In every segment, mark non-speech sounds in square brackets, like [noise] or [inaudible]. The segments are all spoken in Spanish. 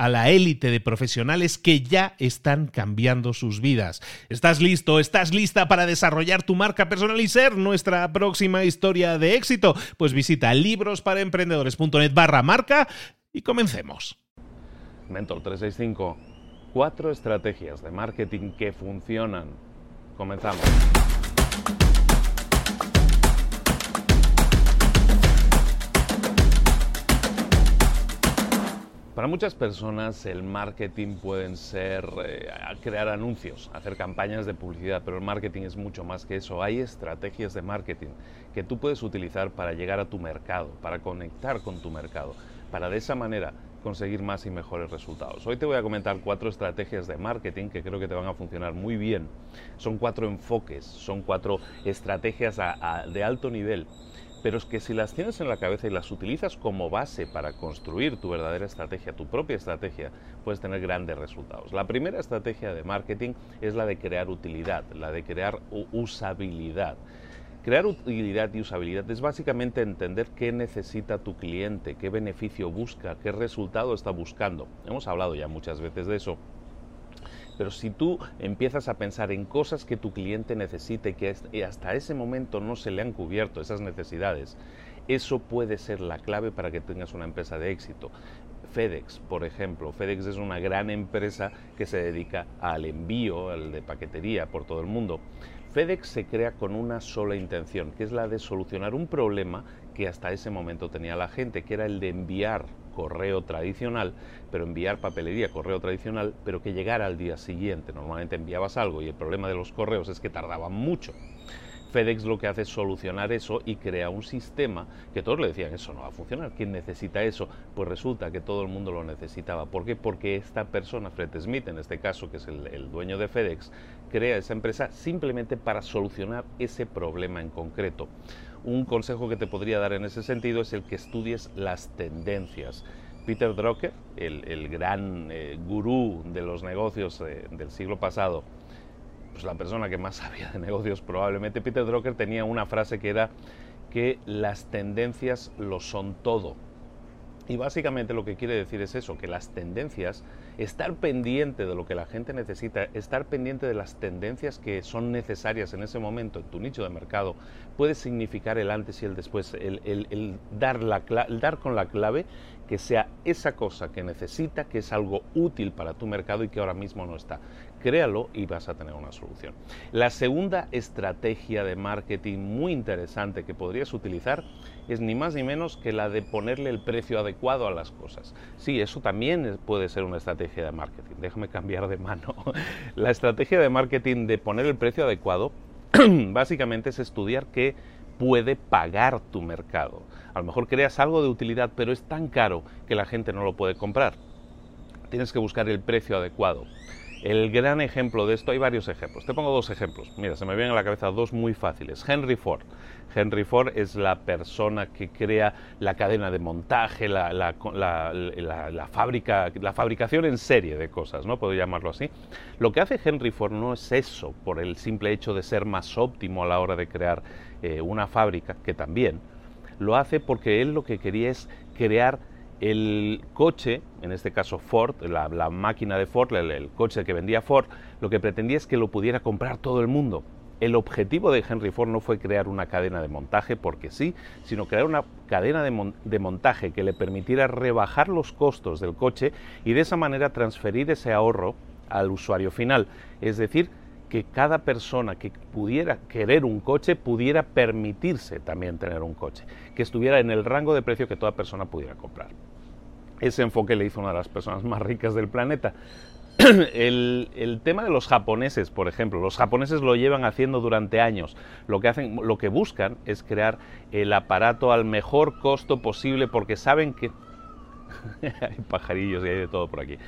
a la élite de profesionales que ya están cambiando sus vidas. ¿Estás listo? ¿Estás lista para desarrollar tu marca personal y ser nuestra próxima historia de éxito? Pues visita librosparaemprendedores.net barra marca y comencemos. Mentor 365, cuatro estrategias de marketing que funcionan. Comenzamos. Para muchas personas el marketing pueden ser eh, crear anuncios, hacer campañas de publicidad, pero el marketing es mucho más que eso. Hay estrategias de marketing que tú puedes utilizar para llegar a tu mercado, para conectar con tu mercado, para de esa manera conseguir más y mejores resultados. Hoy te voy a comentar cuatro estrategias de marketing que creo que te van a funcionar muy bien. Son cuatro enfoques, son cuatro estrategias de alto nivel pero es que si las tienes en la cabeza y las utilizas como base para construir tu verdadera estrategia, tu propia estrategia, puedes tener grandes resultados. La primera estrategia de marketing es la de crear utilidad, la de crear usabilidad. Crear utilidad y usabilidad es básicamente entender qué necesita tu cliente, qué beneficio busca, qué resultado está buscando. Hemos hablado ya muchas veces de eso pero si tú empiezas a pensar en cosas que tu cliente necesite que hasta ese momento no se le han cubierto esas necesidades, eso puede ser la clave para que tengas una empresa de éxito. FedEx, por ejemplo. FedEx es una gran empresa que se dedica al envío, al de paquetería por todo el mundo. FedEx se crea con una sola intención, que es la de solucionar un problema que hasta ese momento tenía la gente, que era el de enviar correo tradicional, pero enviar papelería, correo tradicional, pero que llegara al día siguiente. Normalmente enviabas algo y el problema de los correos es que tardaban mucho. FedEx lo que hace es solucionar eso y crea un sistema que todos le decían, eso no va a funcionar, ¿quién necesita eso? Pues resulta que todo el mundo lo necesitaba. ¿Por qué? Porque esta persona, Fred Smith en este caso, que es el, el dueño de FedEx, crea esa empresa simplemente para solucionar ese problema en concreto. Un consejo que te podría dar en ese sentido es el que estudies las tendencias. Peter Drucker, el, gran eh, gurú de los negocios eh, del siglo pasado, pues la persona que más [laughs] sabía de negocios probablemente, Peter Drucker tenía una frase que era que las tendencias lo son todo. Y básicamente lo que quiere decir es eso, que las tendencias, estar pendiente de lo que la gente necesita, estar pendiente de las tendencias que son necesarias en ese momento en tu nicho de mercado, puede significar el antes y el después, el, dar, la, el dar con la clave que sea esa cosa que necesita, que es algo útil para tu mercado y que ahora mismo no está. Créalo y vas a tener una solución. La segunda estrategia de marketing muy interesante que podrías utilizar es ni más ni menos que la de ponerle el precio adecuado a las cosas. Sí, eso también puede ser una estrategia de marketing. Déjame cambiar de mano. [laughs] La estrategia de marketing de poner el precio adecuado [clears throat] básicamente es estudiar qué puede pagar tu mercado. A lo mejor creas algo de utilidad, pero es tan caro que la gente no lo puede comprar. Tienes que buscar el precio adecuado. El gran ejemplo de esto, hay varios ejemplos. Te pongo dos ejemplos. Mira, se me vienen a la cabeza dos muy fáciles. Henry Ford. Henry Ford es la persona que crea la cadena de montaje, la, fábrica, la fabricación en serie de cosas, ¿no? Puedo llamarlo así. Lo que hace Henry Ford no es eso, por el simple hecho de ser más óptimo a la hora de crear eh, una fábrica, que también. Lo hace porque él lo que quería es crear el coche, en este caso Ford, la, máquina de Ford, el, coche que vendía Ford, lo que pretendía es que lo pudiera comprar todo el mundo. El objetivo de Henry Ford no fue crear una cadena de montaje porque sí, sino crear una cadena de, montaje que le permitiera rebajar los costos del coche y de esa manera transferir ese ahorro al usuario final. Es decir, que cada persona que pudiera querer un coche pudiera permitirse también tener un coche, que estuviera en el rango de precio que toda persona pudiera comprar. Ese enfoque le hizo una de las personas más ricas del planeta. [clears throat] El, tema de los japoneses, por ejemplo, los japoneses lo llevan haciendo durante años. Lo que hacen, lo que buscan es crear el aparato al mejor costo posible porque saben que [laughs] hay pajarillos y hay de todo por aquí.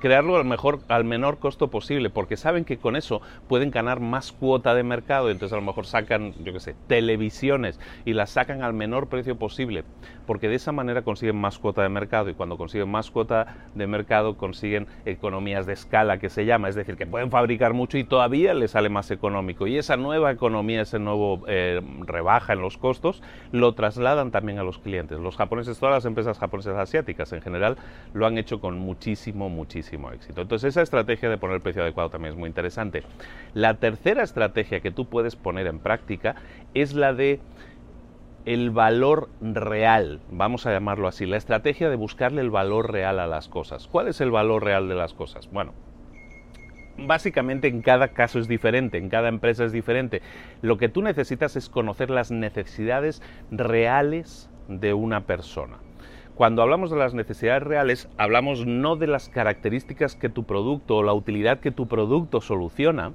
Crearlo al, mejor, al menor costo posible, porque saben que con eso pueden ganar más cuota de mercado. Entonces a lo mejor sacan, yo qué sé, televisiones y las sacan al menor precio posible, porque de esa manera consiguen más cuota de mercado y cuando consiguen más cuota de mercado consiguen economías de escala que se llama, es decir, que pueden fabricar mucho y todavía les sale más económico. Y esa nueva economía, ese nuevo eh, rebaja en los costos, lo trasladan también a los clientes. Los japoneses, todas las empresas japonesas asiáticas, en general lo han hecho con muchísimo, muchísimo éxito. Entonces esa estrategia de poner el precio adecuado también es muy interesante. La tercera estrategia que tú puedes poner en práctica es la de el valor real, vamos a llamarlo así, la estrategia de buscarle el valor real a las cosas. ¿Cuál es el valor real de las cosas? Bueno, básicamente en cada caso es diferente, en cada empresa es diferente. Lo que tú necesitas es conocer las necesidades reales de una persona. Cuando hablamos de las necesidades reales, hablamos no de las características que tu producto o la utilidad que tu producto soluciona,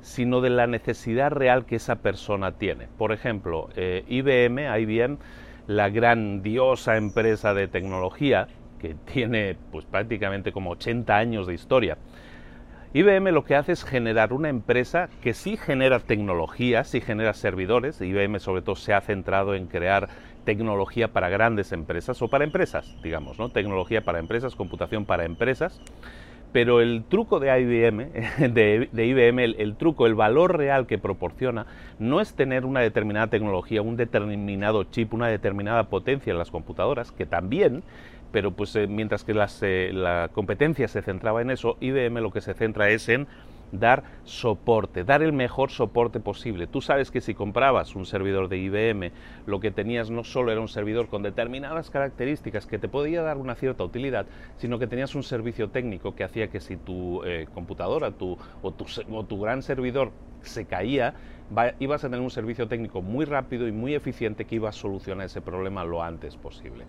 sino de la necesidad real que esa persona tiene. Por ejemplo, eh, IBM, IBM, la grandiosa empresa de tecnología que tiene pues prácticamente como 80 años de historia. IBM lo que hace es generar una empresa que sí genera tecnología, sí genera servidores. IBM sobre todo se ha centrado en crear tecnología para grandes empresas o para empresas, digamos, ¿no? Tecnología para empresas, computación para empresas. Pero el truco de IBM, [laughs] de, IBM el, truco, el valor real que proporciona, no es tener una determinada tecnología, un determinado chip, una determinada potencia en las computadoras, que también, pero pues eh, mientras que eh, la competencia se centraba en eso, IBM lo que se centra es en dar soporte, dar el mejor soporte posible. Tú sabes que si comprabas un servidor de IBM, lo que tenías no solo era un servidor con determinadas características que te podía dar una cierta utilidad, sino que tenías un servicio técnico que hacía que si tu eh, computadora tu, o, tu, o tu gran servidor se caía, ibas a tener un servicio técnico muy rápido y muy eficiente que iba a solucionar ese problema lo antes posible.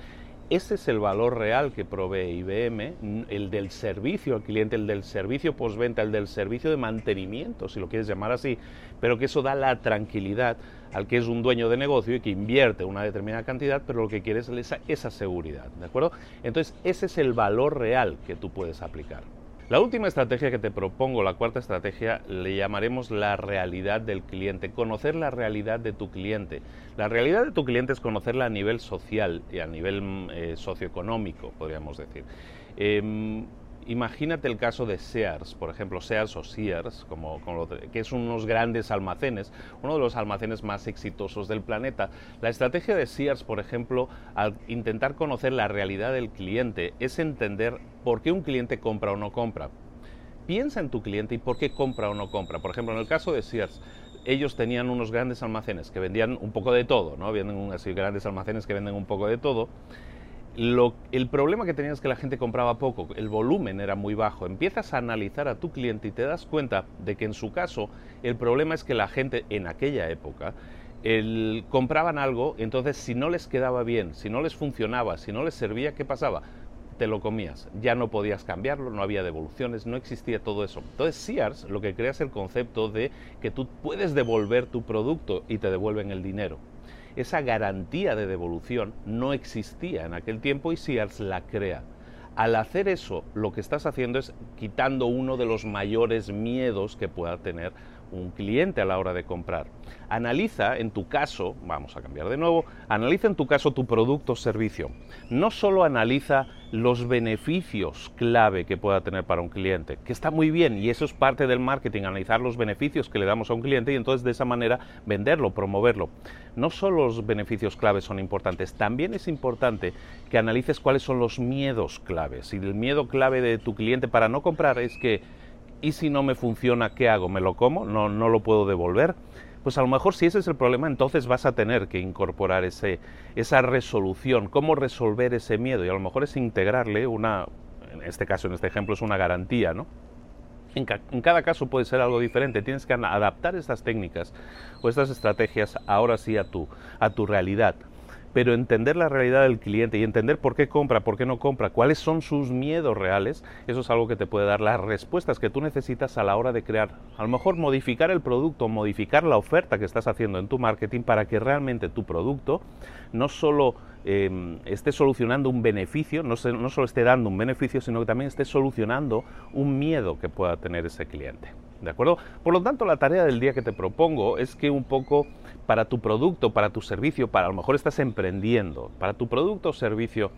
Ese es el valor real que provee IBM, el del servicio al cliente, el del servicio postventa, el del servicio de mantenimiento, si lo quieres llamar así, pero que eso da la tranquilidad al que es un dueño de negocio y que invierte una determinada cantidad, pero lo que quiere es esa, seguridad, ¿de acuerdo? Entonces, ese es el valor real que tú puedes aplicar. La última estrategia que te propongo, la cuarta estrategia, le llamaremos la realidad del cliente, conocer la realidad de tu cliente. La realidad de tu cliente es conocerla a nivel social y a nivel mm, eh, socioeconómico, podríamos decir. Em, imagínate el caso de Sears, por ejemplo, Sears o Sears, como, que es unos grandes almacenes, uno de los almacenes más exitosos del planeta. La estrategia de Sears, por ejemplo, al intentar conocer la realidad del cliente, es entender por qué un cliente compra o no compra. Piensa en tu cliente y por qué compra o no compra. Por ejemplo, en el caso de Sears, ellos tenían unos grandes almacenes que vendían un poco de todo, ¿no? Venden así grandes almacenes que venden un poco de todo el problema que tenías es que la gente compraba poco, el volumen era muy bajo. Empiezas a analizar a tu cliente y te das cuenta de que en su caso el problema es que la gente en aquella época compraban algo, entonces si no les quedaba bien, si no les funcionaba, si no les servía, ¿qué pasaba? Te lo comías, ya no podías cambiarlo, no había devoluciones, no existía todo eso. Entonces Sears lo que crea es el concepto de que tú puedes devolver tu producto y te devuelven el dinero esa garantía de devolución no existía en aquel tiempo y Sears la crea. Al hacer eso, lo que estás haciendo es quitando uno de los mayores miedos que pueda tener un cliente a la hora de comprar. Analiza en tu caso, vamos a cambiar de nuevo, analiza en tu caso tu producto o servicio. No solo analiza los beneficios clave que pueda tener para un cliente, que está muy bien y eso es parte del marketing, analizar los beneficios que le damos a un cliente y entonces de esa manera venderlo, promoverlo. No solo los beneficios claves son importantes, también es importante que analices cuáles son los miedos claves. Y el miedo clave de tu cliente para no comprar es que ¿y si no me funciona, qué hago? ¿Me lo como? ¿No, no lo puedo devolver? Pues a lo mejor si ese es el problema, entonces vas a tener que incorporar ese, esa resolución, cómo resolver ese miedo. Y a lo mejor es integrarle una, en este caso, en este ejemplo, es una garantía, ¿no? En, cada caso puede ser algo diferente. Tienes que adaptar estas técnicas o estas estrategias ahora sí a tu, a tu realidad pero entender la realidad del cliente y entender por qué compra, por qué no compra, cuáles son sus miedos reales, eso es algo que te puede dar las respuestas que tú necesitas a la hora de crear, a lo mejor modificar el producto, modificar la oferta que estás haciendo en tu marketing para que realmente tu producto no solo em, esté solucionando un beneficio, no solo esté dando un beneficio, sino que también esté solucionando un miedo que pueda tener ese cliente. ¿De acuerdo? Por lo tanto, la tarea del día que te propongo es que un poco para tu producto, para tu servicio, para a lo mejor estás emprendiendo, para tu producto o servicio,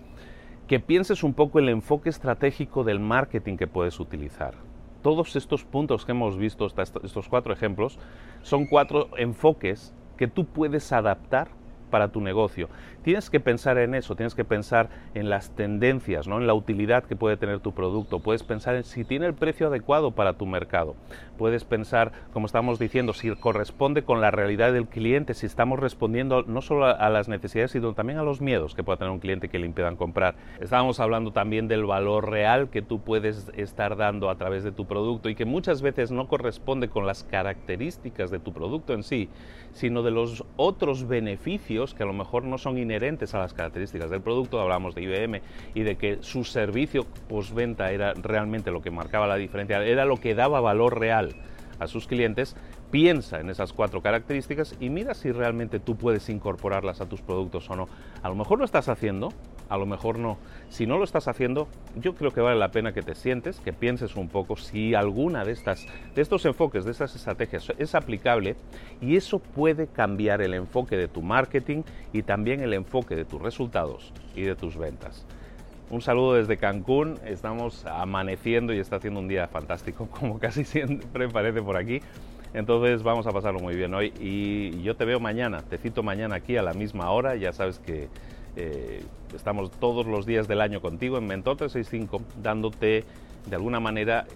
que pienses un poco el enfoque estratégico del marketing que puedes utilizar. Todos estos puntos que hemos visto, estos cuatro ejemplos, son cuatro enfoques que tú puedes adaptar para tu negocio. Tienes que pensar en eso, tienes que pensar en las tendencias, ¿no? en la utilidad que puede tener tu producto. Puedes pensar en si tiene el precio adecuado para tu mercado. Puedes pensar, como estamos diciendo, si corresponde con la realidad del cliente, si estamos respondiendo no solo a las necesidades, sino también a los miedos que pueda tener un cliente que le impidan comprar. Estábamos hablando también del valor real que tú puedes estar dando a través de tu producto y que muchas veces no corresponde con las características de tu producto en sí, sino de los otros beneficios que a lo mejor no son inherentes a las características del producto. Hablamos de IBM y de que su servicio postventa era realmente lo que marcaba la diferencia, era lo que daba valor real a sus clientes, piensa en esas cuatro características y mira si realmente tú puedes incorporarlas a tus productos o no. A lo mejor lo estás haciendo, a lo mejor no. Si no lo estás haciendo, yo creo que vale la pena que te sientes, que pienses un poco si alguna de estas de estos enfoques, de estas estrategias es aplicable y eso puede cambiar el enfoque de tu marketing y también el enfoque de tus resultados y de tus ventas. Un saludo desde Cancún, estamos amaneciendo y está haciendo un día fantástico, [laughs] como casi siempre parece por aquí. Entonces vamos a pasarlo muy bien hoy y yo te veo mañana, te cito mañana aquí a la misma hora, ya sabes que eh, estamos todos los días del año contigo en Mentor 365 dándote de alguna manera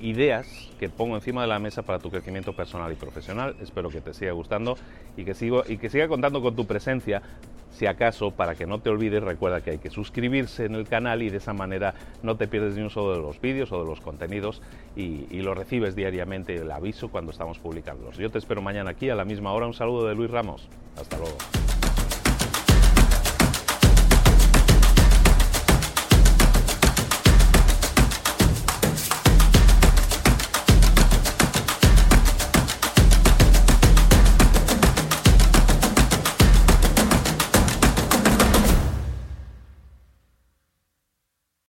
ideas que pongo encima de la mesa para tu crecimiento personal y profesional. Espero que te siga gustando y que, sigo, y que siga contando con tu presencia. Si acaso, para que no te olvides, recuerda que hay que suscribirse en el canal y de esa manera no te pierdes ni un solo de los vídeos o de los contenidos y, y lo recibes diariamente el aviso cuando estamos publicándolos. Yo te espero mañana aquí a la misma hora. Un saludo de Luis Ramos. Hasta luego.